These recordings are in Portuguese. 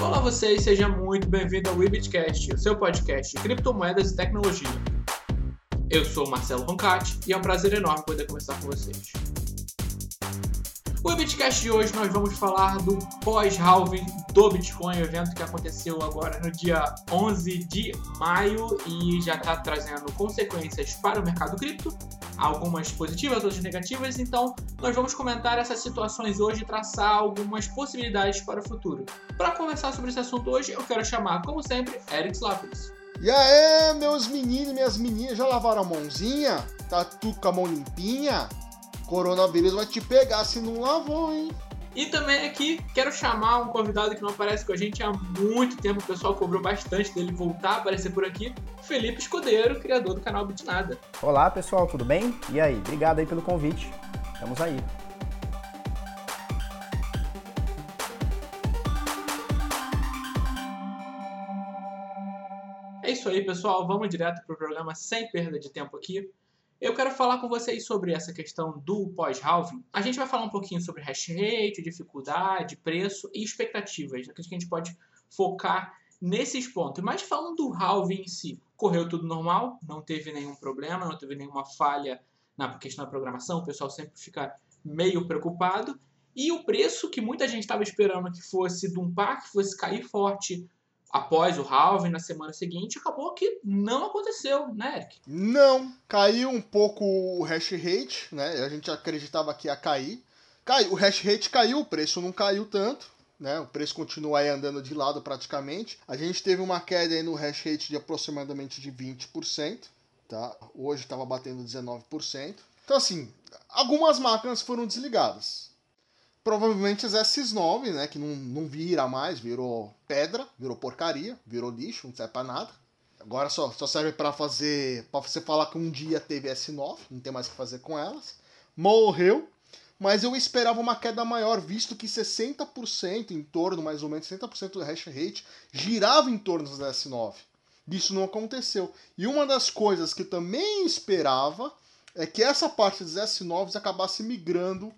Olá vocês, seja muito bem-vindo ao Webitcast, o seu podcast de criptomoedas e tecnologia. Eu sou Marcelo Roncati e é um prazer enorme poder conversar com vocês. O Bitcast de hoje nós vamos falar do pós-halving do Bitcoin, evento que aconteceu agora no dia 11 de maio e já está trazendo consequências para o mercado cripto, algumas positivas, outras negativas. Então, nós vamos comentar essas situações hoje e traçar algumas possibilidades para o futuro. Para conversar sobre esse assunto hoje, eu quero chamar, como sempre, Eric Slapis. E aí, meus meninos e minhas meninas, já lavaram a mãozinha? Tá tudo com a mão limpinha? coronavírus vai te pegar se não lavou, hein? E também aqui quero chamar um convidado que não aparece com a gente há muito tempo, o pessoal cobrou bastante dele voltar a aparecer por aqui, Felipe Escudeiro, criador do canal Bitnada. Olá pessoal, tudo bem? E aí, obrigado aí pelo convite. Estamos aí. É isso aí, pessoal. Vamos direto para o programa sem perda de tempo aqui. Eu quero falar com vocês sobre essa questão do pós-halving. A gente vai falar um pouquinho sobre hash rate, dificuldade, preço e expectativas. Aqui a gente pode focar nesses pontos. Mas falando do halving em si, correu tudo normal, não teve nenhum problema, não teve nenhuma falha na questão da programação, o pessoal sempre fica meio preocupado. E o preço que muita gente estava esperando que fosse de um par, que fosse cair forte após o halving na semana seguinte, acabou que não aconteceu, né, Eric? Não, caiu um pouco o hash rate, né? A gente acreditava que ia cair. Caiu, o hash rate caiu, o preço não caiu tanto. Né, o preço continua aí andando de lado praticamente. A gente teve uma queda aí no hash rate de aproximadamente de 20%, tá? Hoje estava batendo 19%. Então assim, algumas máquinas foram desligadas provavelmente as S9, né, que não, não vira mais, virou pedra, virou porcaria, virou lixo, não serve pra nada. Agora só, só serve para fazer, para você falar que um dia teve S9, não tem mais o que fazer com elas. Morreu, mas eu esperava uma queda maior, visto que 60%, em torno mais ou menos 60% do hash rate, girava em torno das S9. Isso não aconteceu. E uma das coisas que também esperava é que essa parte dos S9s acabasse migrando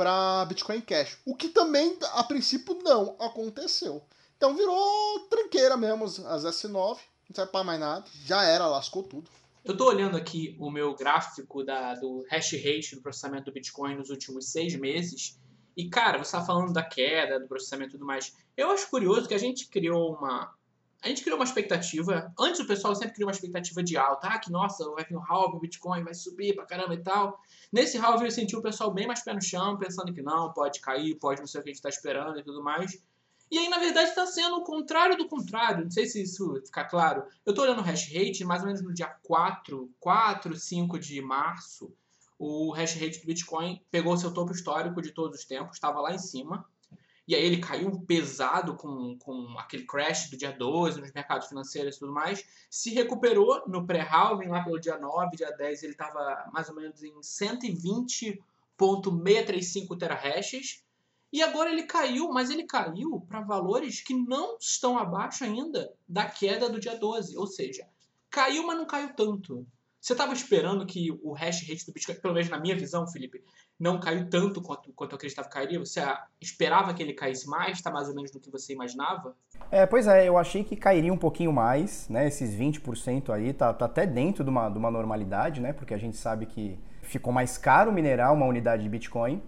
para Bitcoin Cash. O que também, a princípio, não aconteceu. Então virou tranqueira mesmo as S9, não serve para mais nada. Já era, lascou tudo. Eu estou olhando aqui o meu gráfico da, do hash rate do processamento do Bitcoin nos últimos seis meses. E, cara, você está falando da queda, do processamento e tudo mais. Eu acho curioso que a gente criou uma, a gente criou uma expectativa. Antes o pessoal sempre criou uma expectativa de alta. Ah, que nossa, vai vir um halve, o Bitcoin vai subir pra caramba e tal. Nesse halve eu senti o pessoal bem mais pé no chão, pensando que não, pode cair, pode não ser o que a gente está esperando e tudo mais. E aí, na verdade, está sendo o contrário do contrário. Não sei se isso fica claro. Eu estou olhando o hash rate, mais ou menos no dia 4, 4, 5 de março, o hash rate do Bitcoin pegou seu topo histórico de todos os tempos, estava lá em cima. E aí ele caiu pesado com, com aquele crash do dia 12 nos mercados financeiros e tudo mais. Se recuperou no pré-halving lá pelo dia 9, dia 10 ele estava mais ou menos em 120.635 terahashes. E agora ele caiu, mas ele caiu para valores que não estão abaixo ainda da queda do dia 12. Ou seja, caiu, mas não caiu tanto. Você estava esperando que o hash rate do Bitcoin, pelo menos na minha visão, Felipe, não caiu tanto quanto, quanto eu acreditava que cairia? Você esperava que ele caísse mais? Está mais ou menos do que você imaginava? É, pois é, eu achei que cairia um pouquinho mais, né? Esses 20% aí tá, tá até dentro de uma, de uma normalidade, né? Porque a gente sabe que ficou mais caro minerar uma unidade de Bitcoin.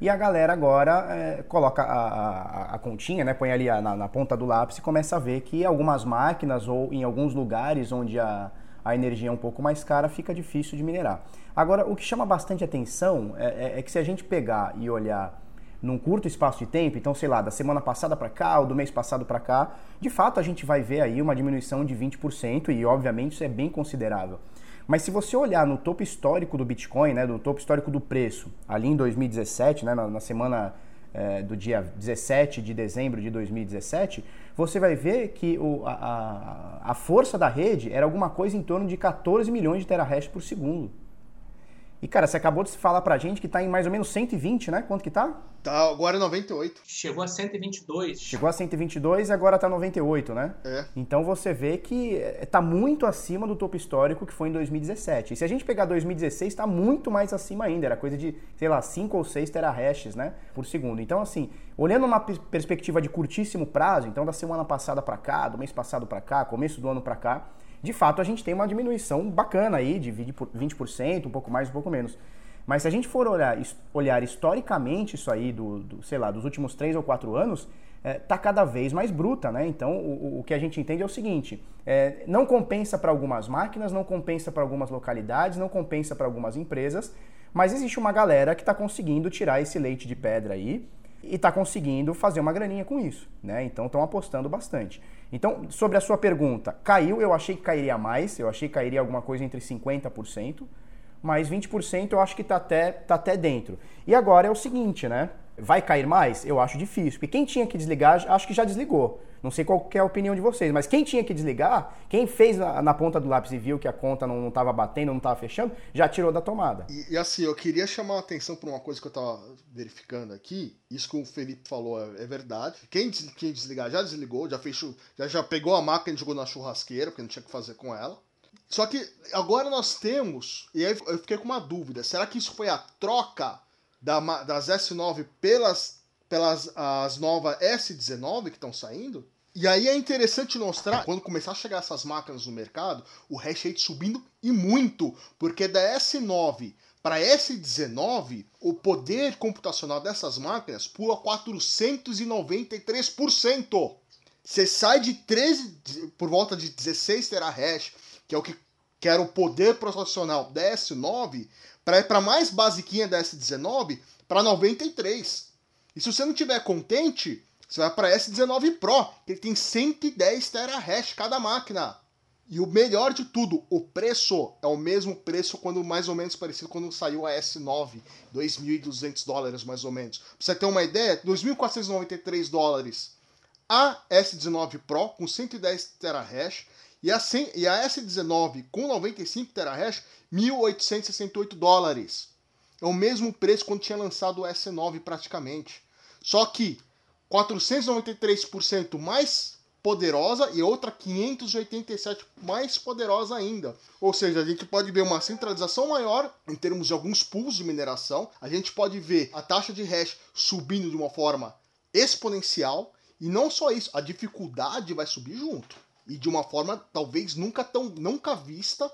E a galera agora é, coloca a, a, a, continha, né? Põe ali na, na ponta do lápis e começa a ver que algumas máquinas ou em alguns lugares onde a a energia é um pouco mais cara, fica difícil de minerar. Agora, o que chama bastante atenção é, é, é que se a gente pegar e olhar num curto espaço de tempo, então sei lá, da semana passada para cá ou do mês passado para cá, de fato a gente vai ver aí uma diminuição de 20% e obviamente isso é bem considerável. Mas se você olhar no topo histórico do Bitcoin, né, do topo histórico do preço, ali em 2017, né, na, na semana é, do dia 17 de dezembro de 2017, você vai ver que o, a, a força da rede era alguma coisa em torno de 14 milhões de terahash por segundo. E, cara, você acabou de falar pra gente que tá em mais ou menos 120, né? Quanto que tá? Tá, agora é 98. Chegou a 122. Chegou a 122 e agora tá 98, né? É. Então você vê que eh, tá muito acima do topo histórico que foi em 2017. E se a gente pegar 2016, tá muito mais acima ainda. Era coisa de, sei lá, 5 ou 6 terahashes, né? Por segundo. Então, assim, olhando uma perspectiva de curtíssimo prazo, então da semana passada para cá, do mês passado para cá, começo do ano para cá, de fato a gente tem uma diminuição bacana aí de 20%, um pouco mais, um pouco menos. Mas se a gente for olhar, olhar historicamente isso aí, do, do sei lá, dos últimos 3 ou 4 anos, está é, cada vez mais bruta, né? Então o, o, que a gente entende é o seguinte: é, não compensa para algumas máquinas, não compensa para algumas localidades, não compensa para algumas empresas, mas existe uma galera que está conseguindo tirar esse leite de pedra aí e está conseguindo fazer uma graninha com isso, né? Então estão apostando bastante. Então, sobre a sua pergunta, caiu, eu achei que cairia mais, eu achei que cairia alguma coisa entre 50%, mas 20% eu acho que está até, tá até dentro. E agora é o seguinte, né? Vai cair mais? Eu acho difícil, porque quem tinha que desligar, acho que já desligou. Não sei qual é a opinião de vocês, mas quem tinha que desligar, quem fez na, na ponta do lápis e viu que a conta não estava batendo, não estava fechando, já tirou da tomada. E, e, assim, eu queria chamar a atenção para uma coisa que eu estava verificando aqui. Isso que o Felipe falou é, é verdade. Quem, quem desligar já desligou, já fechou, já, já pegou a máquina e jogou na churrasqueira, porque não tinha o que fazer com ela. Só que agora nós temos, e aí eu fiquei com uma dúvida: será que isso foi a troca da, das S9 pelas pelas as novas S19 que estão saindo. E aí é interessante mostrar, quando começar a chegar essas máquinas no mercado, o hash rate subindo e muito, porque da S9 para S19, o poder computacional dessas máquinas pula 493%. Você sai de 13 por volta de 16 terahash, que é o que, que era o poder processional da S9, para ir para mais basiquinha da S19 para 93. E se você não tiver contente, você vai para S19 Pro, que ele tem 110 terahash cada máquina. E o melhor de tudo, o preço é o mesmo preço quando mais ou menos parecido quando saiu a S9, 2.200 dólares mais ou menos. Pra você ter uma ideia, 2.493 dólares a S19 Pro com 110 terahash e a, 100, e a S19 com 95 terahash, 1.868 dólares. É o mesmo preço quando tinha lançado o S9 praticamente. Só que 493% mais poderosa e outra 587 mais poderosa ainda. Ou seja, a gente pode ver uma centralização maior em termos de alguns pools de mineração. A gente pode ver a taxa de hash subindo de uma forma exponencial e não só isso, a dificuldade vai subir junto e de uma forma talvez nunca tão nunca vista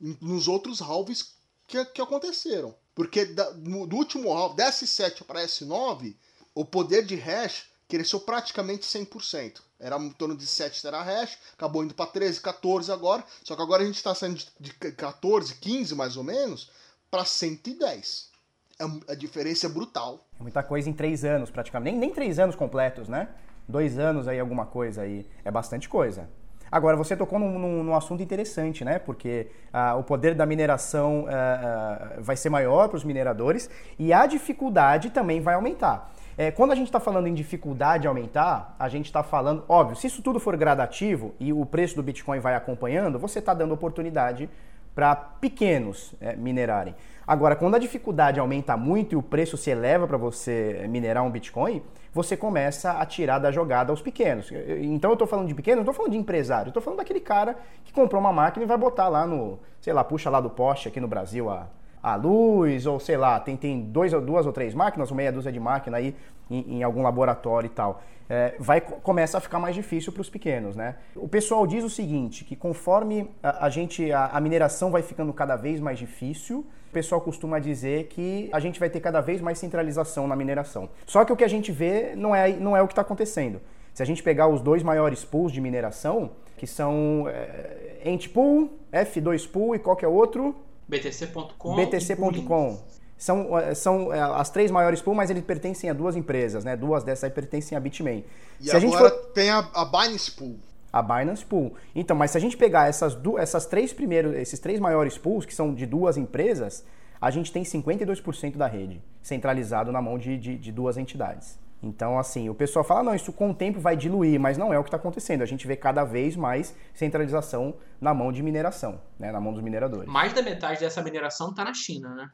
nos outros halves que, que aconteceram. Porque da, no, do último halve, da S7 para S9, o poder de hash cresceu praticamente 100%. Era em torno de 7 terahash, acabou indo para 13, 14 agora. Só que agora a gente está saindo de 14, 15 mais ou menos, para 110. É, a diferença é brutal. É muita coisa em 3 anos, praticamente. Nem, nem 3 anos completos, né? Dois anos aí, alguma coisa aí. É bastante coisa. Agora, você tocou num, num, num assunto interessante, né? Porque ah, o poder da mineração ah, ah, vai ser maior para os mineradores e a dificuldade também vai aumentar. É, quando a gente está falando em dificuldade aumentar, a gente está falando, óbvio, se isso tudo for gradativo e o preço do Bitcoin vai acompanhando, você está dando oportunidade para pequenos é, minerarem. Agora, quando a dificuldade aumenta muito e o preço se eleva para você minerar um Bitcoin, você começa a tirar da jogada os pequenos. Então eu estou falando de pequeno, não estou falando de empresário, estou falando daquele cara que comprou uma máquina e vai botar lá no, sei lá, puxa lá do poste aqui no Brasil a a luz, ou sei lá, tem, tem dois, duas ou três máquinas, uma meia dúzia de máquina aí em, em algum laboratório e tal. É, vai começa a ficar mais difícil para os pequenos, né? O pessoal diz o seguinte, que conforme a, a gente a, a, mineração vai ficando cada vez mais difícil, o pessoal costuma dizer que a gente vai ter cada vez mais centralização na mineração. Só que o que a gente vê não é, não é o que está acontecendo. Se a gente pegar os dois maiores pools de mineração, que são é, Entpool, F2 Pool e qualquer outro, BTC.com. BTC.com. São, são eh, as três maiores pools, mas eles pertencem a duas empresas, né? Duas dessas aí pertencem a Bitmain. E se agora for... tem a, a Binance Pool. A Binance Pool. Então, mas se a gente pegar essas, du... essas três primeiros, esses três maiores pools, que são de duas empresas, a gente tem 52% da rede centralizado na mão de, de, de duas entidades. Então, assim, o pessoal fala, não, isso com o tempo vai diluir, mas não é o que está acontecendo. A gente vê cada vez mais centralização na mão de mineração, né, na mão dos mineradores. Mais da metade dessa mineração está na China, né?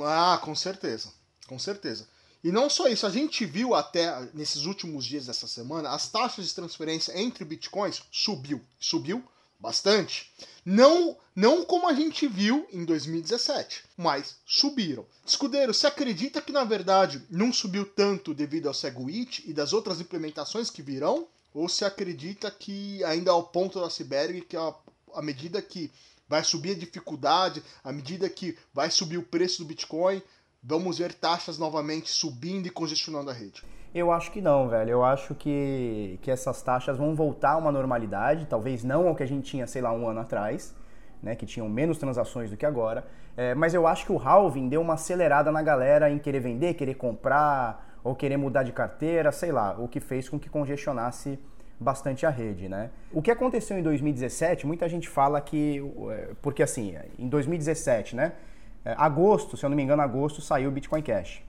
Ah, com certeza. Com certeza. E não só isso, a gente viu até nesses últimos dias dessa semana, as taxas de transferência entre bitcoins subiu. Subiu bastante. Não, não como a gente viu em 2017, mas subiram. Escudeiro, você acredita que na verdade não subiu tanto devido ao Segwit e das outras implementações que virão? Ou você acredita que ainda é o ponto do iceberg, que é a medida que vai subir a dificuldade, à medida que vai subir o preço do Bitcoin, vamos ver taxas novamente subindo e congestionando a rede? Eu acho que não, velho. Eu acho que, que essas taxas vão voltar a uma normalidade, talvez não ao que a gente tinha, sei lá, um ano atrás, né, que tinham menos transações do que agora. É, mas eu acho que o halving deu uma acelerada na galera em querer vender, querer comprar ou querer mudar de carteira, sei lá, o que fez com que congestionasse bastante a rede, né? O que aconteceu em 2017, muita gente fala que, é, porque assim, em 2017, né, é, agosto, se eu não me engano, agosto saiu o Bitcoin Cash.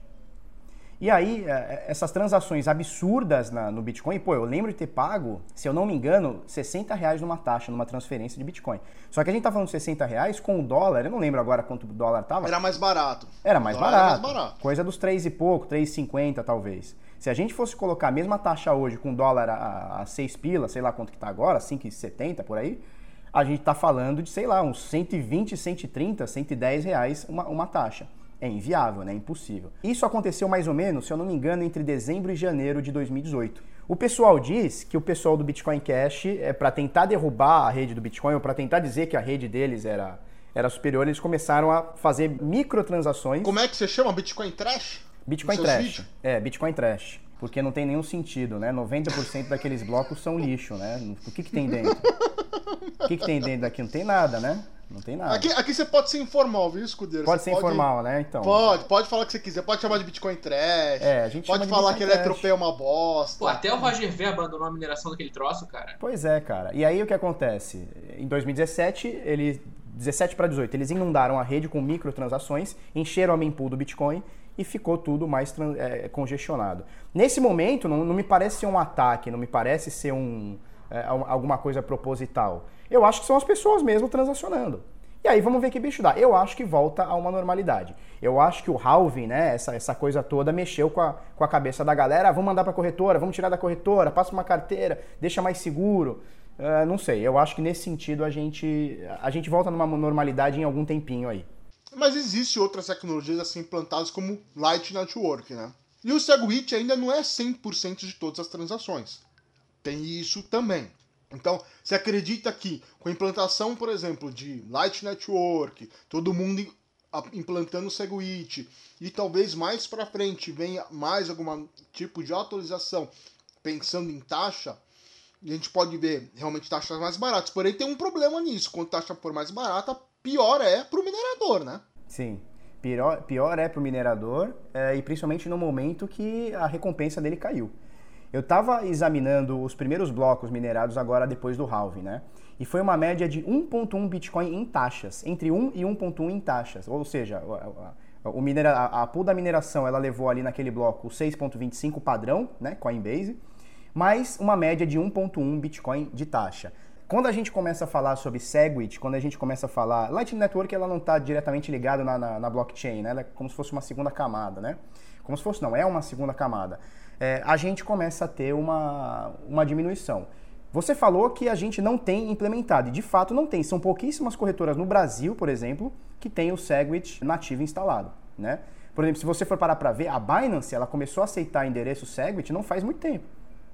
E aí, é, é, essas transações absurdas na, no Bitcoin, pô, eu lembro de ter pago, se eu não me engano, 60 reais numa taxa, numa transferência de Bitcoin. Só que a gente tá falando de 60 reais com o dólar, eu não lembro agora quanto o dólar tava. Era mais barato. Era mais, barato, era mais barato. Coisa dos 3 e pouco, 3,50 talvez. Se a gente fosse colocar a mesma taxa hoje com dólar a, a 6 pila, sei lá quanto que tá agora, 5,70 por aí, a gente tá falando de, sei lá, uns 120, 130, 110 reais uma, uma taxa. É inviável, né? Impossível. Isso aconteceu mais ou menos, se eu não me engano, entre dezembro e janeiro de 2018. O pessoal diz que o pessoal do Bitcoin Cash, é para tentar derrubar a rede do Bitcoin, ou para tentar dizer que a rede deles era, era superior, eles começaram a fazer microtransações. Como é que você chama? Bitcoin Trash? Bitcoin Trash. Vídeos? É, Bitcoin Trash. Porque não tem nenhum sentido, né? 90% daqueles blocos são lixo, né? O que, que tem dentro? O que, que tem dentro daqui? Não tem nada, né? Não tem nada. Aqui, aqui você pode ser informal, viu, escudeiro? Pode você ser pode... informal, né? Então. Pode, pode falar o que você quiser. Pode chamar de Bitcoin Trash. É, a gente Pode falar que Eletrope é uma bosta. Pô, até o Roger V abandonou a mineração daquele troço, cara. Pois é, cara. E aí o que acontece? Em 2017, ele 17 para 18, eles inundaram a rede com microtransações, encheram a mempool do Bitcoin e ficou tudo mais é, congestionado. Nesse momento, não, não, me parece ser um ataque, não me parece ser um, é, alguma coisa proposital. Eu acho que são as pessoas mesmo transacionando. E aí vamos ver que bicho dá. Eu acho que volta a uma normalidade. Eu acho que o halving, né, essa, essa coisa toda, mexeu com a, com a cabeça da galera. Vamos mandar para corretora, vamos tirar da corretora, passa uma carteira, deixa mais seguro. Uh, não sei, eu acho que nesse sentido a gente, a gente volta numa normalidade em algum tempinho aí. Mas existem outras tecnologias assim implantadas como Light Network, né? E o Segwit ainda não é 100% de todas as transações. Tem isso também. Então, você acredita que com a implantação, por exemplo, de Light Network, todo mundo implantando o Segwit e talvez mais para frente venha mais algum tipo de atualização pensando em taxa, a gente pode ver realmente taxas mais baratas. Porém, tem um problema nisso. Quanto a taxa for mais barata, pior é para o minerador, né? Sim. Pior, pior é para o minerador é, e principalmente no momento que a recompensa dele caiu. Eu estava examinando os primeiros blocos minerados agora depois do halving, né? E foi uma média de 1.1 Bitcoin em taxas, entre 1 e 1.1 em taxas. Ou seja, o a, a pool da mineração ela levou ali naquele bloco o 6.25 padrão, né, Coinbase, mais uma média de 1.1 Bitcoin de taxa. Quando a gente começa a falar sobre Segwit, quando a gente começa a falar... Lightning Network ela não está diretamente ligada na, na, na, blockchain, né? Ela é como se fosse uma segunda camada, né? Como se fosse, não, é uma segunda camada é, a gente começa a ter uma, uma diminuição. Você falou que a gente não tem implementado, e de fato não tem. São pouquíssimas corretoras no Brasil, por exemplo, que tem o Segwit nativo instalado, né? Por exemplo, se você for parar para ver, a Binance, ela começou a aceitar endereço Segwit não faz muito tempo.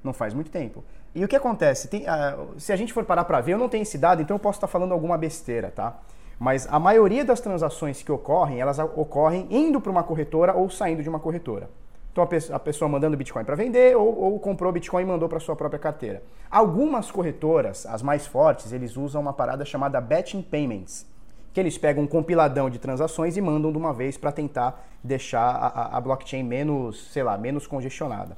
Não faz muito tempo. E o que acontece? Tem, uh, se a gente for parar para ver, eu não tenho esse dado, então eu posso estar falando alguma besteira, tá? Mas a maioria das transações que ocorrem, elas ocorrem indo para uma corretora ou saindo de uma corretora. Então a pessoa mandando Bitcoin para vender ou, ou, comprou Bitcoin e mandou para sua própria carteira. Algumas corretoras, as mais fortes, eles usam uma parada chamada Batching Payments, que eles pegam um compiladão de transações e mandam de uma vez para tentar deixar a, a, blockchain menos, sei lá, menos congestionada.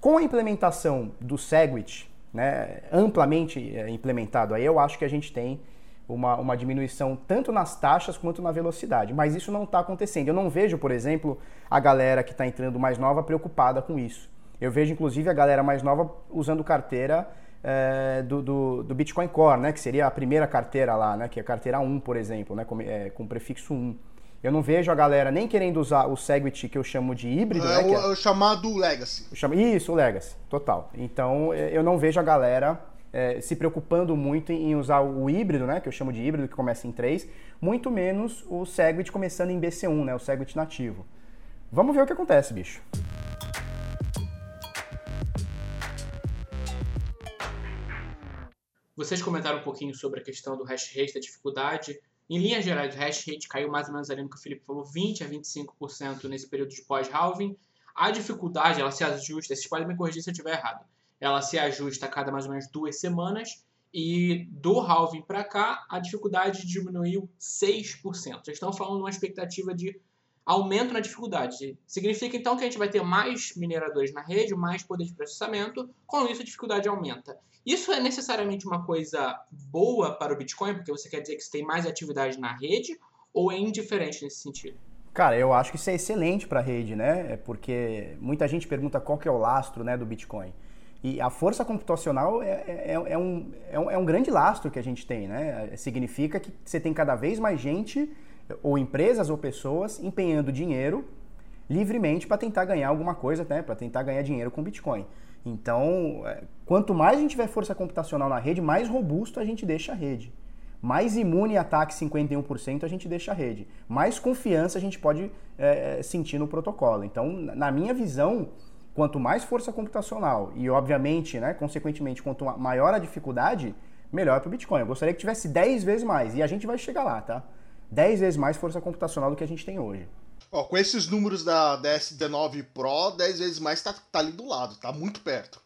Com a implementação do Segwit, né, amplamente é, implementado aí, eu acho que a gente tem uma, uma diminuição tanto nas taxas quanto na velocidade. Mas isso não está acontecendo. Eu não vejo, por exemplo, a galera que está entrando mais nova preocupada com isso. Eu vejo, inclusive, a galera mais nova usando carteira é, do, do, do, Bitcoin Core, né, que seria a primeira carteira lá, né, que é a carteira 1, por exemplo, né, com, é, com prefixo 1. Eu não vejo a galera nem querendo usar o Segwit que eu chamo de híbrido, é, né? O, é... o chamado Legacy. Isso, o Legacy, total. Então é, eu não vejo a galera é, se preocupando muito em usar o híbrido, né? Que eu chamo de híbrido, que começa em 3, muito menos o Segwit começando em BC1, né? O Segwit nativo. Vamos ver o que acontece, bicho. Vocês comentaram um pouquinho sobre a questão do hash rate, da dificuldade. Em linhas gerais, o hash rate caiu mais ou menos ali no que o Felipe falou, 20 a 25% nesse período de pós-halving. A dificuldade, ela se ajusta, vocês podem me corrigir se eu estiver errado, ela se ajusta a cada mais ou menos duas semanas e do halving para cá, a dificuldade diminuiu 6%. Vocês estão falando de uma expectativa de aumento na dificuldade. Significa então que a gente vai ter mais mineradores na rede, mais poder de processamento, com isso a dificuldade aumenta. Isso é necessariamente uma coisa boa para o Bitcoin, porque você quer dizer que você tem mais atividade na rede, ou é indiferente nesse sentido? Cara, eu acho que isso é excelente para a rede, né? É porque muita gente pergunta qual que é o lastro né, do Bitcoin. E a força computacional é, é, é, um, é, um, é um grande lastro que a gente tem, né? Significa que você tem cada vez mais gente, ou empresas ou pessoas, empenhando dinheiro livremente para tentar ganhar alguma coisa, né? Para tentar ganhar dinheiro com Bitcoin. Então, é, quanto mais a gente tiver força computacional na rede, mais robusto a gente deixa a rede. Mais imune a ataque 51% a gente deixa a rede. Mais confiança a gente pode é, sentir no protocolo. Então, na minha visão, quanto mais força computacional e, obviamente, né, consequentemente, quanto maior a dificuldade, melhor para o Bitcoin. Eu gostaria que tivesse 10 vezes mais e a gente vai chegar lá, tá? 10 vezes mais força computacional do que a gente tem hoje. Ó, com esses números da DS19 Pro, 10 vezes mais tá, tá ali do lado, tá muito perto.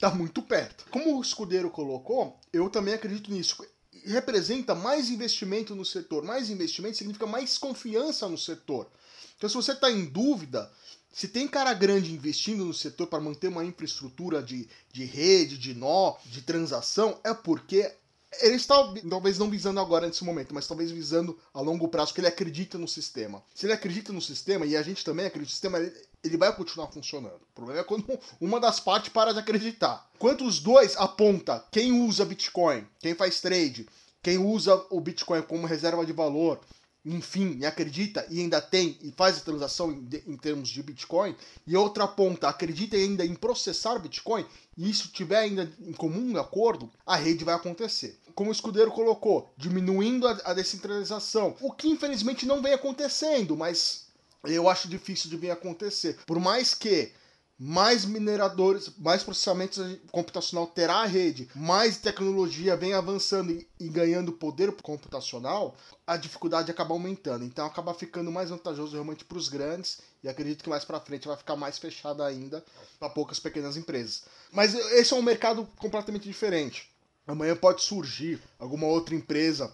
Tá muito perto. Como o escudeiro colocou, eu também acredito nisso. Representa mais investimento no setor. Mais investimento significa mais confiança no setor. Então, se você está em dúvida, se tem cara grande investindo no setor para manter uma infraestrutura de, de rede, de nó, de transação, é porque ele está talvez não visando agora nesse momento, mas talvez visando a longo prazo, porque ele acredita no sistema. Se ele acredita no sistema, e a gente também acredita no sistema, ele, ele vai continuar funcionando. O problema é quando uma das partes para de acreditar. Quanto os dois aponta quem usa Bitcoin, quem faz trade, quem usa o Bitcoin como reserva de valor, enfim, acredita e ainda tem e faz a transação em, em, termos de Bitcoin, e outra ponta acredita ainda em processar Bitcoin, e isso tiver ainda em comum acordo, a rede vai acontecer. Como o escudeiro colocou, diminuindo a, a descentralização, o que infelizmente não vem acontecendo, mas eu acho difícil de vir acontecer. Por mais que mais mineradores, mais processamento computacional terá a rede, mais tecnologia vem avançando e, e, ganhando poder computacional, a dificuldade acaba aumentando. Então acaba ficando mais vantajoso realmente para os grandes e acredito que mais para frente vai ficar mais fechada ainda para poucas pequenas empresas. Mas esse é um mercado completamente diferente. Amanhã pode surgir alguma outra empresa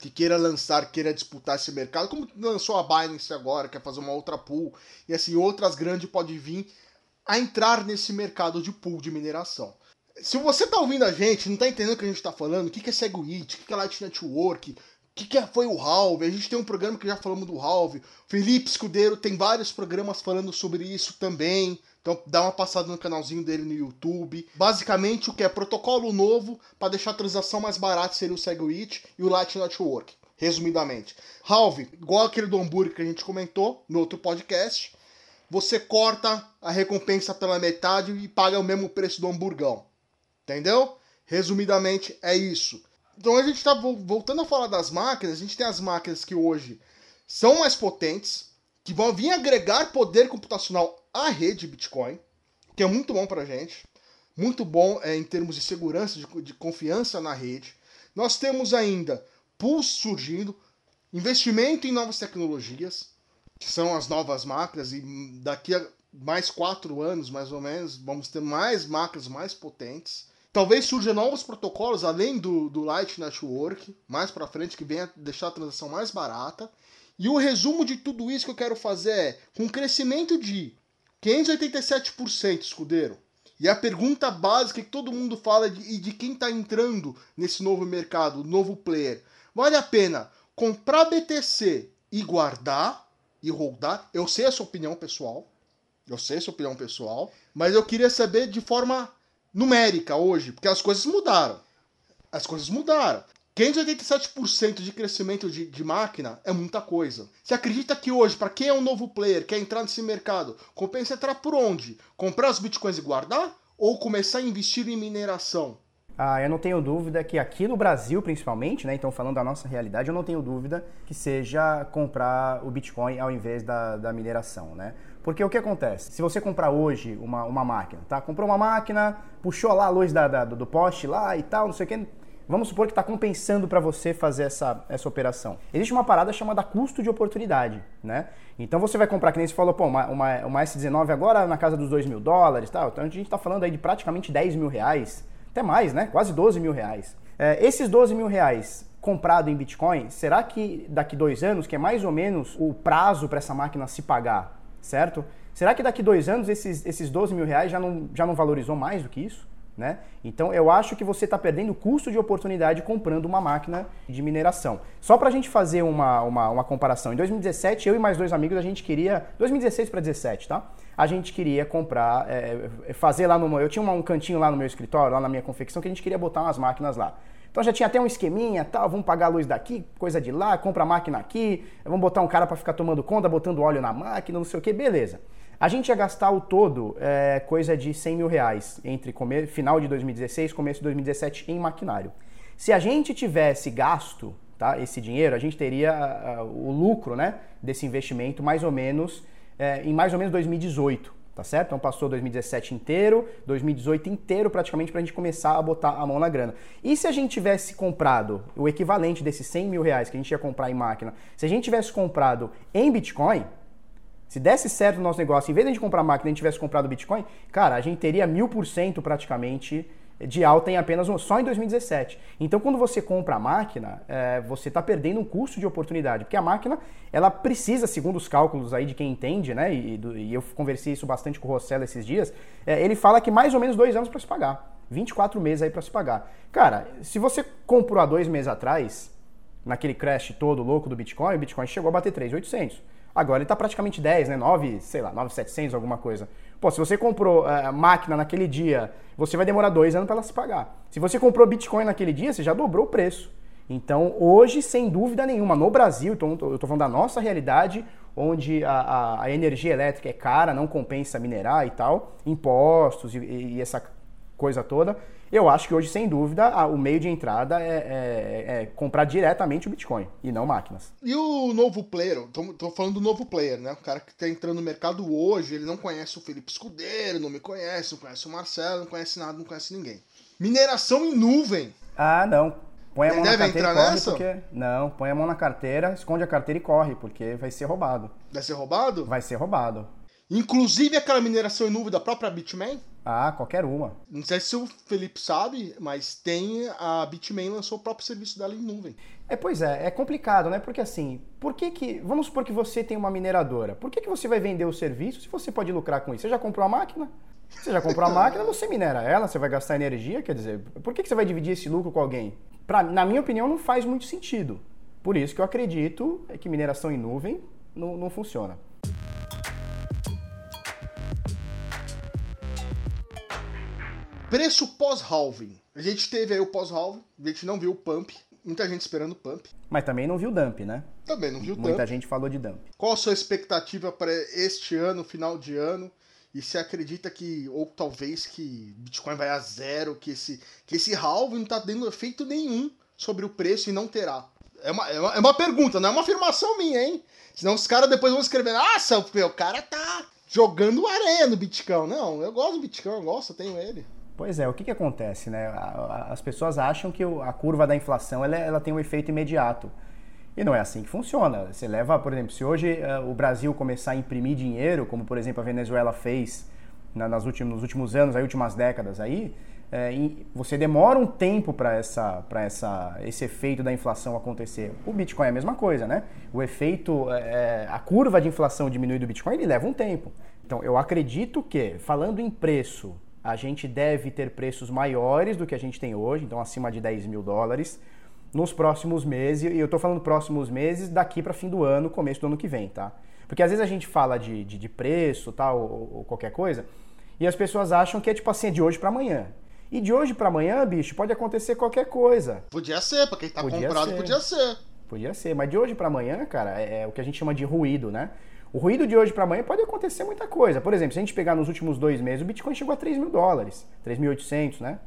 que queira lançar, queira disputar esse mercado, como lançou a Binance agora, quer fazer uma outra pool, e assim outras grandes podem vir a entrar nesse mercado de pool de mineração. Se você está ouvindo a gente, não está entendendo o que a gente está falando, o que, que é Segwit, o que, que é Light Network, o que, que foi o Halve, a gente tem um programa que já falamos do Halve, Felipe Escudeiro tem vários programas falando sobre isso também, então dá uma passada no canalzinho dele no YouTube. Basicamente o que é protocolo novo para deixar a transação mais barata seria o Segwit e o Light Network, resumidamente. Halve, igual aquele do hambúrguer que a gente comentou no outro podcast, você corta a recompensa pela metade e paga o mesmo preço do hamburgão. Entendeu? Resumidamente, é isso. Então a gente está voltando a falar das máquinas, a gente tem as máquinas que hoje são mais potentes, que vão vir agregar poder computacional à rede Bitcoin, que é muito bom para a gente. Muito bom é, em termos de segurança, de, de confiança na rede. Nós temos ainda pools surgindo, investimento em novas tecnologias que são as novas máquinas, e daqui a mais quatro anos, mais ou menos, vamos ter mais máquinas mais potentes. Talvez surjam novos protocolos além do, do Light Network, mais para frente, que venha deixar a transação mais barata. E o resumo de tudo isso que eu quero fazer é, com um crescimento de 587%, escudeiro, e a pergunta básica que todo mundo fala de, e de quem está entrando nesse novo mercado, novo player, vale a pena comprar BTC e guardar e holdar. Eu sei a sua opinião pessoal. Eu sei a sua opinião pessoal. Mas eu queria saber de forma numérica hoje, porque as coisas mudaram. As coisas mudaram. 587% de crescimento de, de, máquina é muita coisa. Você acredita que hoje, para quem é um novo player, quer entrar nesse mercado, compensa entrar por onde? Comprar os bitcoins e guardar? Ou começar a investir em mineração? Ah, eu não tenho dúvida que aqui no Brasil, principalmente, né, então falando da nossa realidade, eu não tenho dúvida que seja comprar o Bitcoin ao invés da, da mineração, né? Porque o que acontece? Se você comprar hoje uma, uma máquina, tá? Comprou uma máquina, puxou lá a luz da, da do poste lá e tal, não sei o que, Vamos supor que está compensando para você fazer essa, essa operação. Existe uma parada chamada custo de oportunidade, né? Então você vai comprar, que nem você falou, pô, uma, uma, uma S19 agora na casa dos 2 mil dólares tal. Então a gente está falando aí de praticamente 10 mil reais, até mais, né? Quase 12 mil reais. É, esses 12 mil reais comprado em Bitcoin, será que daqui dois anos, que é mais ou menos o prazo para essa máquina se pagar, certo? Será que daqui dois anos esses, esses 12 mil reais já não, já não valorizou mais do que isso? Né? Então eu acho que você está perdendo custo de oportunidade comprando uma máquina de mineração. Só para a gente fazer uma, uma, uma, comparação, em 2017 eu e mais dois amigos a gente queria, 2016 para 2017, tá? A gente queria comprar, é, fazer lá no eu tinha um cantinho lá no meu escritório, lá na minha confecção que a gente queria botar umas máquinas lá. Então já tinha até um esqueminha, tal, vamos pagar a luz daqui, coisa de lá, compra a máquina aqui, vamos botar um cara para ficar tomando conta, botando óleo na máquina, não sei o que, beleza. A gente ia gastar o todo é, coisa de 100 mil reais entre final de 2016 e começo de 2017 em maquinário. Se a gente tivesse gasto tá, esse dinheiro, a gente teria uh, o lucro né, desse investimento mais ou menos é, em mais ou menos 2018 tá certo? Então passou 2017 inteiro, 2018 inteiro praticamente para a gente começar a botar a mão na grana. E se a gente tivesse comprado o equivalente desses 100 mil reais que a gente ia comprar em máquina, se a gente tivesse comprado em Bitcoin, se desse certo o nosso negócio, em vez de a gente comprar máquina, a gente tivesse comprado Bitcoin, cara, a gente teria mil por cento praticamente de alta em apenas um, só em 2017. Então, quando você compra a máquina, é, você está perdendo um custo de oportunidade, porque a máquina ela precisa, segundo os cálculos aí de quem entende, né? E, do, e eu conversei isso bastante com o Rossello esses dias. É, ele fala que mais ou menos dois anos para se pagar, 24 meses aí para se pagar. Cara, se você comprou há dois meses atrás, naquele crash todo louco do Bitcoin, o Bitcoin chegou a bater 3.800. Agora ele está praticamente 10, né? 9, sei lá, 9,700, alguma coisa. Pô, se você comprou uh, máquina naquele dia, você vai demorar dois anos para ela se pagar. Se você comprou Bitcoin naquele dia, você já dobrou o preço. Então, hoje, sem dúvida nenhuma, no Brasil, então, eu estou falando da nossa realidade, onde a, a, a, energia elétrica é cara, não compensa minerar e tal, impostos e, e essa coisa toda. Eu acho que hoje, sem dúvida, o meio de entrada é, é, é, comprar diretamente o Bitcoin e não máquinas. E o novo player? Tô, tô, falando do novo player, né? O cara que tá entrando no mercado hoje, ele não conhece o Felipe Escudeiro, não me conhece, não conhece o Marcelo, não conhece nada, não conhece ninguém. Mineração em nuvem. Ah, não. Põe a mão na carteira e corre nessa? porque. Não, põe a mão na carteira, esconde a carteira e corre, porque vai ser roubado. Vai ser roubado? Vai ser roubado. Inclusive aquela mineração em nuvem da própria Bitmain? Ah, qualquer uma. Não sei se o Felipe sabe, mas tem a Bitmain lançou o próprio serviço dela em nuvem. É, pois é, é complicado, né? Porque assim, por que que, vamos supor que você tem uma mineradora, por que que você vai vender o serviço se você pode lucrar com isso? Você já comprou a máquina? Você já comprou a máquina, você minera ela, você vai gastar energia, quer dizer, por que que você vai dividir esse lucro com alguém? Pra, na minha opinião, não faz muito sentido. Por isso que eu acredito que mineração em nuvem não, não funciona. Preço pós-halving. A gente teve aí o pós-halving, a gente não viu o pump. Muita gente esperando o pump. Mas também não viu o dump, né? Também não viu o dump. Muita gente falou de dump. Qual a sua expectativa para este ano, final de ano? E se acredita que, ou talvez que Bitcoin vai a zero, que esse, que esse halving não está dando efeito nenhum sobre o preço e não terá? É uma, é uma, é uma pergunta, não é uma afirmação minha, hein? Senão os caras depois vão escrever, nossa, o cara tá jogando areia no Bitcoin. Não, eu gosto do Bitcoin, eu gosto, eu tenho ele. Pois é, o que, que acontece, né? As pessoas acham que a curva da inflação ela, ela tem um efeito imediato. E não é assim que funciona. Você leva, por exemplo, se hoje uh, o Brasil começar a imprimir dinheiro, como por exemplo a Venezuela fez na, nas últimos, nos últimos anos, as últimas décadas aí, é, você demora um tempo para essa, essa, esse efeito da inflação acontecer. O Bitcoin é a mesma coisa, né? O efeito, é, a curva de inflação diminuir do Bitcoin, ele leva um tempo. Então, eu acredito que, falando em preço, a gente deve ter preços maiores do que a gente tem hoje, então acima de 10 mil dólares, nos próximos meses, e eu estou falando próximos meses daqui para fim do ano, começo do ano que vem, tá? Porque às vezes a gente fala de, de, de preço tal, ou, ou, qualquer coisa, e as pessoas acham que é tipo assim, é de hoje para amanhã. E de hoje para amanhã, bicho, pode acontecer qualquer coisa. Podia ser, pra quem tá podia comprado, ser. podia ser. Podia ser, mas de hoje para amanhã, cara, é, é, o que a gente chama de ruído, né? O ruído de hoje para amanhã pode acontecer muita coisa. Por exemplo, se a gente pegar nos últimos dois meses, o Bitcoin chegou a 3 mil dólares, 3.800, né?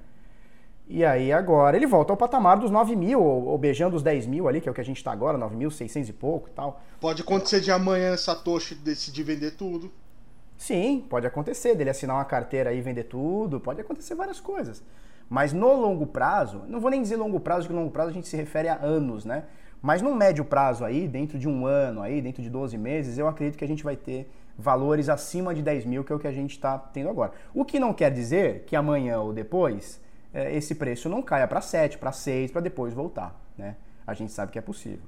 E aí agora ele volta ao patamar dos 9 mil, ou, ou beijando os 10 mil ali, que é o que a gente está agora, 9.600 e pouco e tal. Pode acontecer de amanhã Satoshi decidir vender tudo. Sim, pode acontecer, dele assinar uma carteira e vender tudo, pode acontecer várias coisas. Mas no longo prazo, não vou nem dizer longo prazo, porque longo prazo a gente se refere a anos, né? Mas no médio prazo aí, dentro de um ano aí, dentro de 12 meses, eu acredito que a gente vai ter valores acima de 10 mil, que é o que a gente está tendo agora. O que não quer dizer que amanhã ou depois é, esse preço não caia para 7, para 6, para depois voltar. Né? A gente sabe que é possível.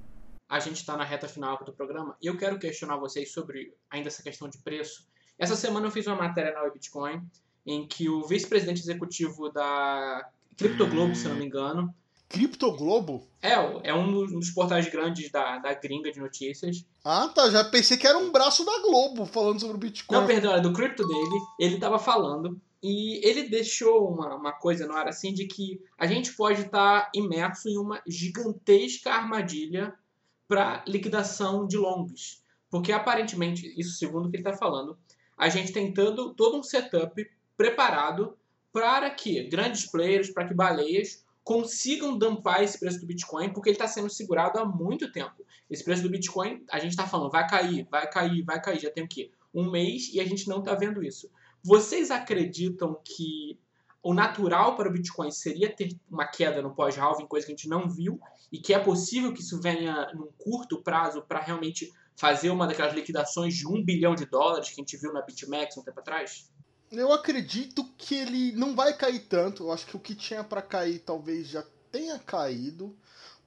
A gente está na reta final do programa e eu quero questionar vocês sobre ainda essa questão de preço. Essa semana eu fiz uma matéria na Bitcoin em que o vice-presidente executivo da CryptoGlobo, se não me engano, Criptoglobo? É, é um dos portais grandes da, da gringa de notícias. Ah, tá. Já pensei que era um braço da Globo falando sobre o Bitcoin. Não, perdão, é do Crypto dele. Ele tava falando e ele deixou uma, uma coisa no ar assim de que a gente pode estar tá imerso em uma gigantesca armadilha para liquidação de longs. Porque aparentemente, isso segundo o que ele está falando, a gente tem todo, todo um setup preparado para que grandes players, para que baleias consigam dampar esse preço do Bitcoin, porque ele está sendo segurado há muito tempo. Esse preço do Bitcoin, a gente está falando, vai cair, vai cair, vai cair, já tem o quê? Um mês e a gente não está vendo isso. Vocês acreditam que o natural para o Bitcoin seria ter uma queda no pós-halving, coisa que a gente não viu, e que é possível que isso venha num curto prazo para realmente fazer uma daquelas liquidações de um bilhão de dólares que a gente viu na BitMEX um tempo atrás? Eu acredito que ele não vai cair tanto. Eu acho que o que tinha para cair talvez já tenha caído.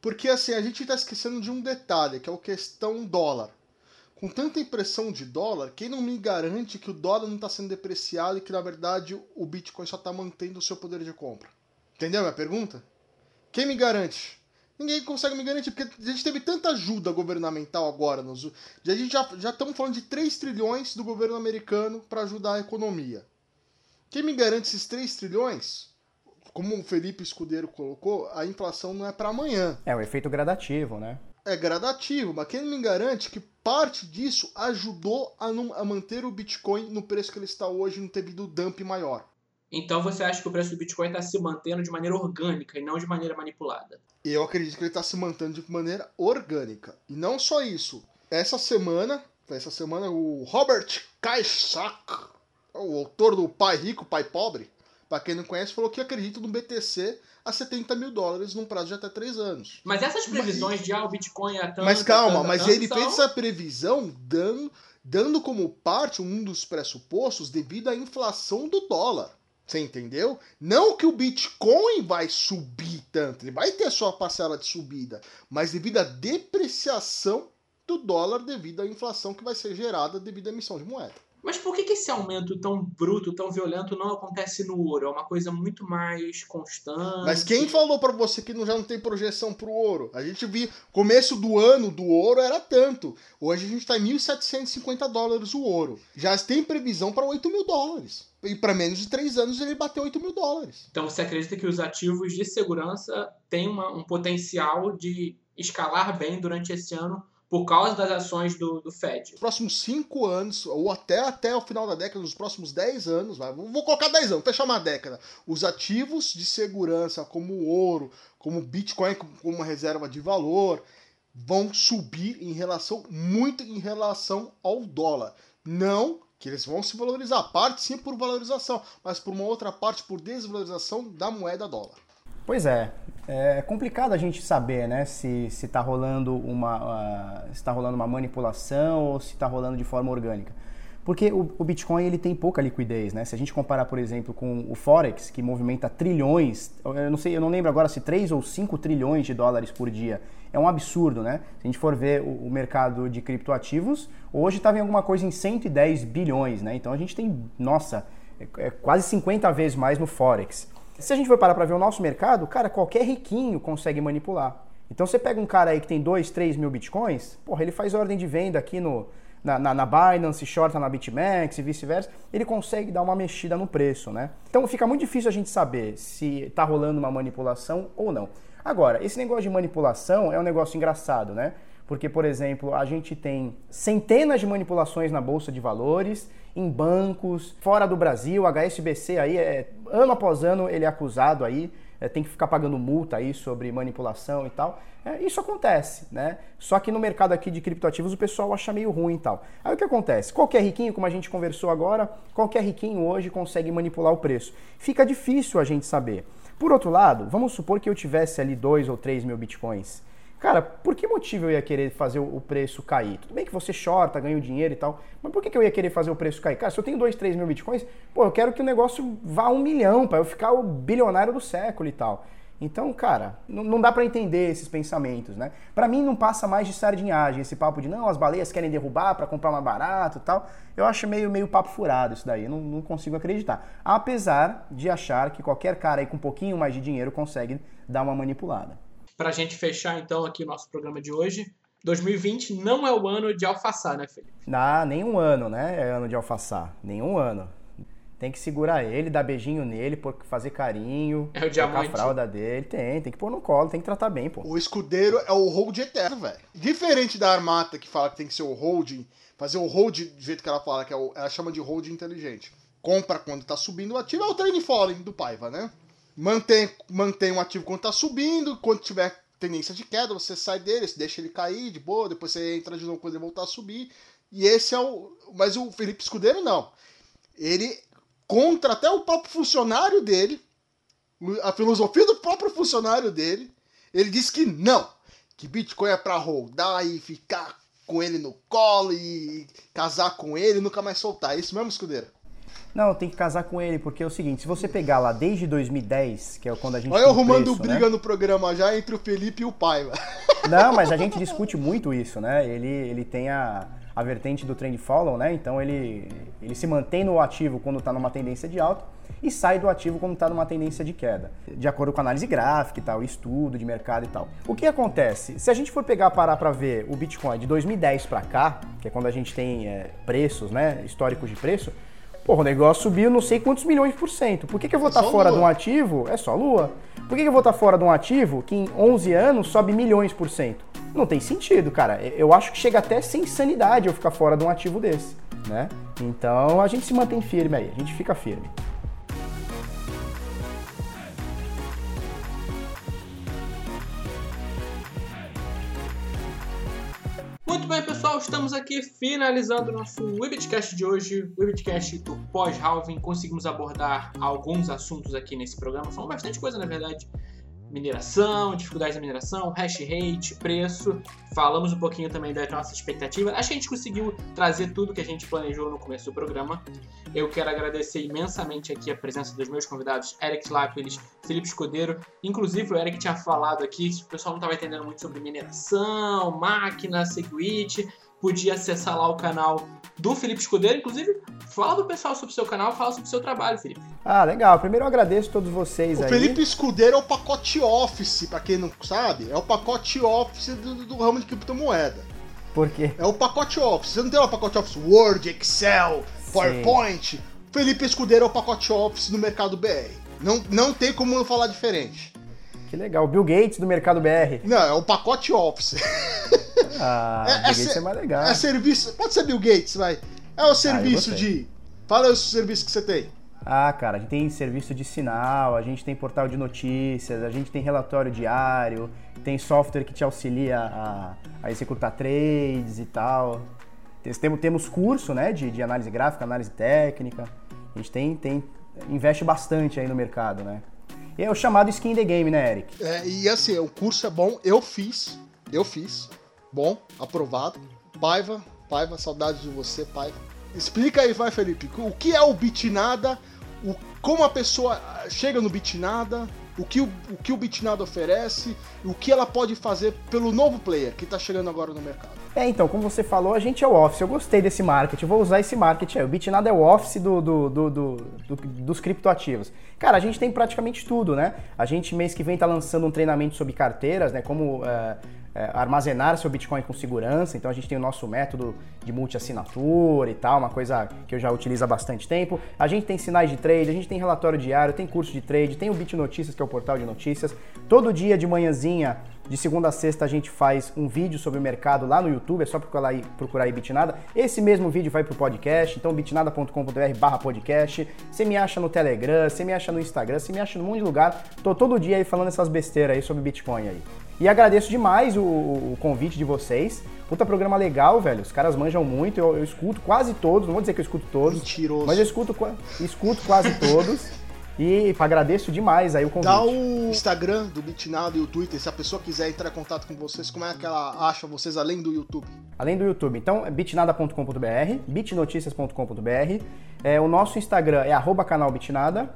Porque assim, a gente está esquecendo de um detalhe, que é a questão dólar com tanta impressão de dólar, quem não me garante que o dólar não está sendo depreciado e que na verdade o Bitcoin só está mantendo o seu poder de compra? Entendeu a minha pergunta? Quem me garante? Ninguém consegue me garantir, porque a gente teve tanta ajuda governamental agora. Nos, a gente já, já falando de 3 trilhões do governo americano para ajudar a economia. Quem me garante esses 3 trilhões? Como o Felipe Escudeiro colocou, a inflação não é para amanhã. É o efeito gradativo, né? é gradativo, mas quem me garante que parte disso ajudou a, não, a manter o Bitcoin no preço que ele está hoje, não ter vindo dump maior. Então você acha que o preço do Bitcoin está se mantendo de maneira orgânica e não de maneira manipulada? Eu acredito que ele está se mantendo de maneira orgânica. E não só isso. Essa semana, essa semana, o Robert Kiyosaki, o autor do Pai Rico, Pai Pobre, para quem não conhece, falou que acredita no BTC a 70 mil dólares num prazo de até 3 anos. Mas essas previsões mas, de ah, o Bitcoin é tanto. Mas calma, mas tanto, ele são... fez essa previsão dando, dando como parte um dos pressupostos devido à inflação do dólar. Você entendeu? Não que o Bitcoin vai subir tanto, ele vai ter sua parcela de subida, mas devido à depreciação do dólar devido à inflação que vai ser gerada devido à emissão de moeda. Mas por que, que esse aumento tão bruto, tão violento não acontece no ouro? É uma coisa muito mais constante. Mas quem falou para você que não, já não tem projeção pro ouro? A gente viu, começo do ano do ouro era tanto. Hoje a gente tá em 1.750 dólares o ouro. Já tem previsão para 8 mil dólares. E para menos de 3 anos ele bateu 8 mil dólares. Então você acredita que os ativos de segurança têm uma, um potencial de escalar bem durante esse ano por causa das ações do, do Fed. Nos próximos 5 anos, ou até, até o final da década, nos próximos 10 anos, vai, vou colocar 10 anos, fechar uma década, os ativos de segurança, como o ouro, como o Bitcoin, como uma reserva de valor, vão subir em relação, muito em relação ao dólar. Não que eles vão se valorizar, parte sim por valorização, mas por uma outra parte por desvalorização da moeda dólar. Pois é, é complicado a gente saber, né, se se está rolando uma uh, está rolando uma manipulação ou se está rolando de forma orgânica, porque o, o, Bitcoin ele tem pouca liquidez, né? Se a gente comparar, por exemplo, com o forex que movimenta trilhões, eu não sei, eu não lembro agora se 3 ou 5 trilhões de dólares por dia, é um absurdo, né? Se a gente for ver o, o mercado de criptoativos, hoje estava em alguma coisa em 110 bilhões, né? Então a gente tem, nossa, é, é quase 50 vezes mais no forex. Se a gente for parar para ver o nosso mercado, cara, qualquer riquinho consegue manipular. Então você pega um cara aí que tem 2, 3 mil bitcoins, porra, ele faz ordem de venda aqui no, na, na, na Binance, shorta na BitMEX e vice-versa, ele consegue dar uma mexida no preço, né? Então fica muito difícil a gente saber se está rolando uma manipulação ou não. Agora, esse negócio de manipulação é um negócio engraçado, né? Porque, por exemplo, a gente tem centenas de manipulações na bolsa de valores, em bancos, fora do Brasil, HSBC aí, é, ano após ano, ele é acusado aí, é, tem que ficar pagando multa aí sobre manipulação e tal. É, isso acontece, né? Só que no mercado aqui de criptoativos o pessoal acha meio ruim e tal. Aí o que acontece? Qualquer riquinho, como a gente conversou agora, qualquer riquinho hoje consegue manipular o preço. Fica difícil a gente saber. Por outro lado, vamos supor que eu tivesse ali 2 ou 3 mil bitcoins. Cara, por que motivo eu ia querer fazer o preço cair? Tudo bem que você shorta, ganha o dinheiro e tal, mas por que, eu ia querer fazer o preço cair? Cara, se eu tenho 2, 3 mil bitcoins, pô, eu quero que o negócio vá a um milhão para eu ficar o bilionário do século e tal. Então, cara, não, dá para entender esses pensamentos, né? Para mim não passa mais de sardinhagem, esse papo de não, as baleias querem derrubar para comprar mais barato e tal. Eu acho meio, meio papo furado isso daí, não, não consigo acreditar. Apesar de achar que qualquer cara aí com um pouquinho mais de dinheiro consegue dar uma manipulada. Para a gente fechar então aqui o nosso programa de hoje, 2020 não é o ano de alfaçar, né, Felipe? Ah, nenhum ano, né? É ano de alfaçar. Nenhum ano. Tem que segurar ele, dar beijinho nele, fazer carinho. É o diamante. a fralda dele. Tem, tem que pôr no colo, tem que tratar bem, pô. O escudeiro é o hold eterno, velho. Diferente da armata que fala que tem que ser o holding, fazer o hold do jeito que ela fala, que é o, ela chama de hold inteligente. Compra quando tá subindo o ativo, é o training falling do Paiva, né? Mantém, mantém o ativo quando tá subindo, quando tiver tendência de queda, você sai dele, deixa ele cair de boa, depois você entra de novo quando ele voltar a subir. E esse é o. Mas o Felipe Escudeiro não. Ele contra até o próprio funcionário dele, a filosofia do próprio funcionário dele. Ele disse que não, que Bitcoin é para rodar e ficar com ele no colo e casar com ele e nunca mais soltar. É isso mesmo, escudeiro? Não, tem que casar com ele, porque é o seguinte, se você pegar lá desde 2010, que é quando a gente. Olha eu arrumando preço, briga né? no programa já entre o Felipe e o Paiva. Não, mas a gente discute muito isso, né? Ele, ele tem a, a vertente do trend follow, né? Então ele, ele se mantém no ativo quando está numa tendência de alta e sai do ativo quando está numa tendência de queda, de acordo com a análise gráfica e tal, estudo de mercado e tal. O que acontece? Se a gente for pegar parar para ver o Bitcoin de 2010 para cá, que é quando a gente tem é, preços, né, históricos de preço, Porra, o negócio subiu não sei quantos milhões por cento. Por que, que eu vou estar é tá fora lua. de um ativo? É só lua. Por que, que eu vou estar tá fora de um ativo que em 11 anos sobe milhões por cento? Não tem sentido, cara. Eu acho que chega até sem sanidade eu ficar fora de um ativo desse, né? Então a gente se mantém firme aí, a gente fica firme. Muito bem, pessoal, estamos aqui finalizando o nosso Webcast de hoje, Webcast do pós-halving. Conseguimos abordar alguns assuntos aqui nesse programa, falamos bastante coisa, na verdade mineração, dificuldades da mineração, hash rate, preço. Falamos um pouquinho também da nossa expectativa. Acho que a gente conseguiu trazer tudo que a gente planejou no começo do programa. Eu quero agradecer imensamente aqui a presença dos meus convidados, Eric Lápiles, Felipe Escudeiro. Inclusive, o Eric tinha falado aqui, se o pessoal não estava entendendo muito sobre mineração, máquina, Segwit, podia acessar lá o canal do Felipe Escudeiro. Inclusive, fala do pessoal sobre o seu canal, fala sobre o seu trabalho, Felipe. Ah, legal. Primeiro eu agradeço a todos vocês o aí. O Felipe Escudeiro é o pacote Office, para quem não sabe, é o pacote Office do, do ramo de criptomoeda. Por quê? É o pacote Office. Você não tem o pacote Office Word, Excel, PowerPoint. Sim. Felipe Escudeiro é o pacote Office do mercado BR. Não, não tem como não falar diferente. Que legal. Bill Gates do mercado BR. Não, é o pacote Office. Ah, é, Bill é Gates é mais legal. É serviço. Pode ser Bill Gates, vai. É o ah, serviço ah, de. Fala o serviço que você tem. Ah, cara, a gente tem serviço de sinal, a gente tem portal de notícias, a gente tem relatório diário, tem software que te auxilia a, a executar trades e tal. Temos, temos curso né, de, de análise gráfica, análise técnica. A gente tem, tem, investe bastante aí no mercado, né? É o chamado skin the game, né, Eric? É, e assim, o curso é bom, eu fiz, eu fiz. Bom, aprovado. Paiva, Paiva, saudades de você, Paiva. Explica aí, vai, Felipe, o que é o Bitnada, o, como a pessoa chega no Bitnada, o que o, o que o Bitnada oferece, o que ela pode fazer pelo novo player que está chegando agora no mercado. É, então, como você falou, a gente é o office. Eu gostei desse marketing, vou usar esse marketing aí. O Bitnada é o office do, do, do, do, dos criptoativos. Cara, a gente tem praticamente tudo, né? A gente mês que vem tá lançando um treinamento sobre carteiras, né? Como uh, é, armazenar seu Bitcoin com segurança. Então a gente tem o nosso método de multi-assinatura e tal, uma coisa que eu já utilizo há bastante tempo. A gente tem sinais de trade, a gente tem relatório diário, tem curso de trade, tem o Bit Notícias, que é o portal de notícias. Todo dia de manhãzinha de segunda a sexta a gente faz um vídeo sobre o mercado lá no YouTube, é só procurar aí, procurar aí Bitnada. Esse mesmo vídeo vai pro podcast, então bitnada.com.br barra podcast. Você me acha no Telegram, você me acha no Instagram, você me acha num monte de lugar. Tô todo dia aí falando essas besteiras aí sobre Bitcoin aí. E agradeço demais o, o convite de vocês. Puta programa legal, velho. Os caras manjam muito. Eu, eu, escuto quase todos. Não vou dizer que eu escuto todos. Mentiroso. Mas eu escuto, escuto quase todos. E agradeço demais aí o convite. Dá o Instagram do Bitnado e o Twitter, se a pessoa quiser entrar em contato com vocês, como é que ela acha vocês além do YouTube? Além do YouTube. Então, é bitnada.com.br, bitnoticias.com.br. É, o nosso Instagram é arroba canal Bitnada.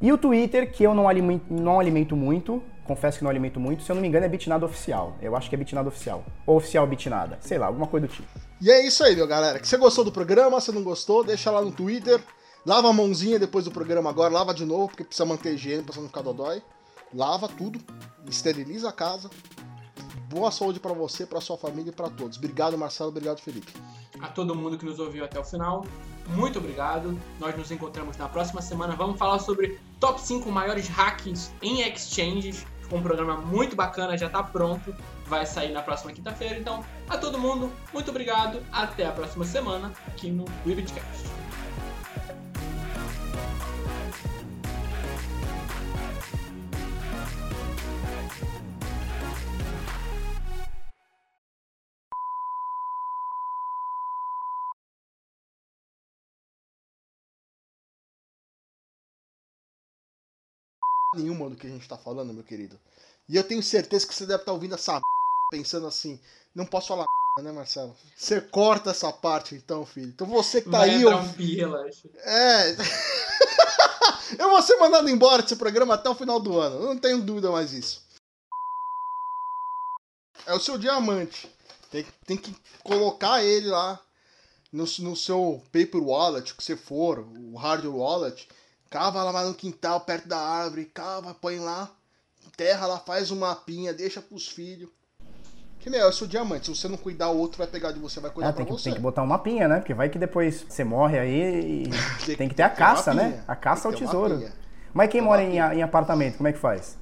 E o Twitter, que eu não alimento, não alimento muito, confesso que não alimento muito, se eu não me engano é Bitnada Oficial. Eu acho que é Bitnada Oficial. Ou Oficial Bitnada, sei lá, alguma coisa do tipo. E é isso aí, meu galera. Que você gostou do programa, se não gostou, deixa lá no Twitter. Lava a mãozinha depois do programa agora, lava de novo, porque precisa manter higiene pra não ficar dodói. Lava tudo, esteriliza a casa. Boa saúde para você, para sua família e para todos. Obrigado, Marcelo. Obrigado, Felipe. A todo mundo que nos ouviu até o final, muito obrigado. Nós nos encontramos na próxima semana. Vamos falar sobre top 5 maiores hackings em exchanges. Ficou um programa muito bacana, já está pronto. Vai sair na próxima quinta-feira. Então, a todo mundo, muito obrigado. Até a próxima semana aqui no Webcast. Nenhuma do que a gente tá falando, meu querido. E eu tenho certeza que você deve estar tá ouvindo essa pensando assim, não posso falar né, Marcelo? Você corta essa parte então, filho. Então você que tá Vai aí. Eu... Um relaxa. É. eu vou ser mandado embora desse programa até o final do ano. Eu não tenho dúvida mais isso. É o seu diamante. Tem, tem que colocar ele lá no, no seu paper wallet, que você for, o hard wallet Cava lá no quintal, perto da árvore, cava, põe lá, terra lá, faz um mapinha, deixa pros filhos. Que nem é o seu diamante, se você não cuidar, o outro vai pegar de você, vai cuidar é, tem pra que, você. Tem que botar um mapinha, né? Porque vai que depois você morre aí e tem, tem que ter a caça, né? A caça ao tesouro. Mas quem mora em, em, apartamento, como é que faz?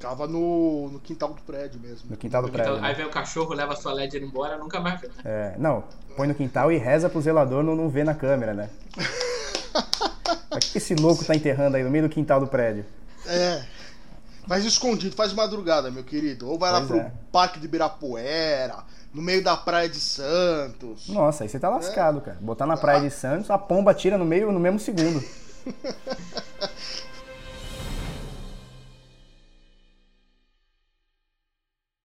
Cava no, no quintal do prédio mesmo. No quintal do no prédio. Quintal, né? Aí vem o cachorro, leva a sua ledger embora, nunca mais vê. É, não, põe no quintal e reza pro zelador não, não ver na câmera, né? O que esse louco tá enterrando aí no meio do quintal do prédio? É. Faz escondido, faz madrugada, meu querido. Ou vai pois lá pro é. Parque de Ibirapuera, no meio da Praia de Santos. Nossa, aí você tá lascado, é. cara. Botar na Praia de Santos, a pomba tira no meio no mesmo segundo.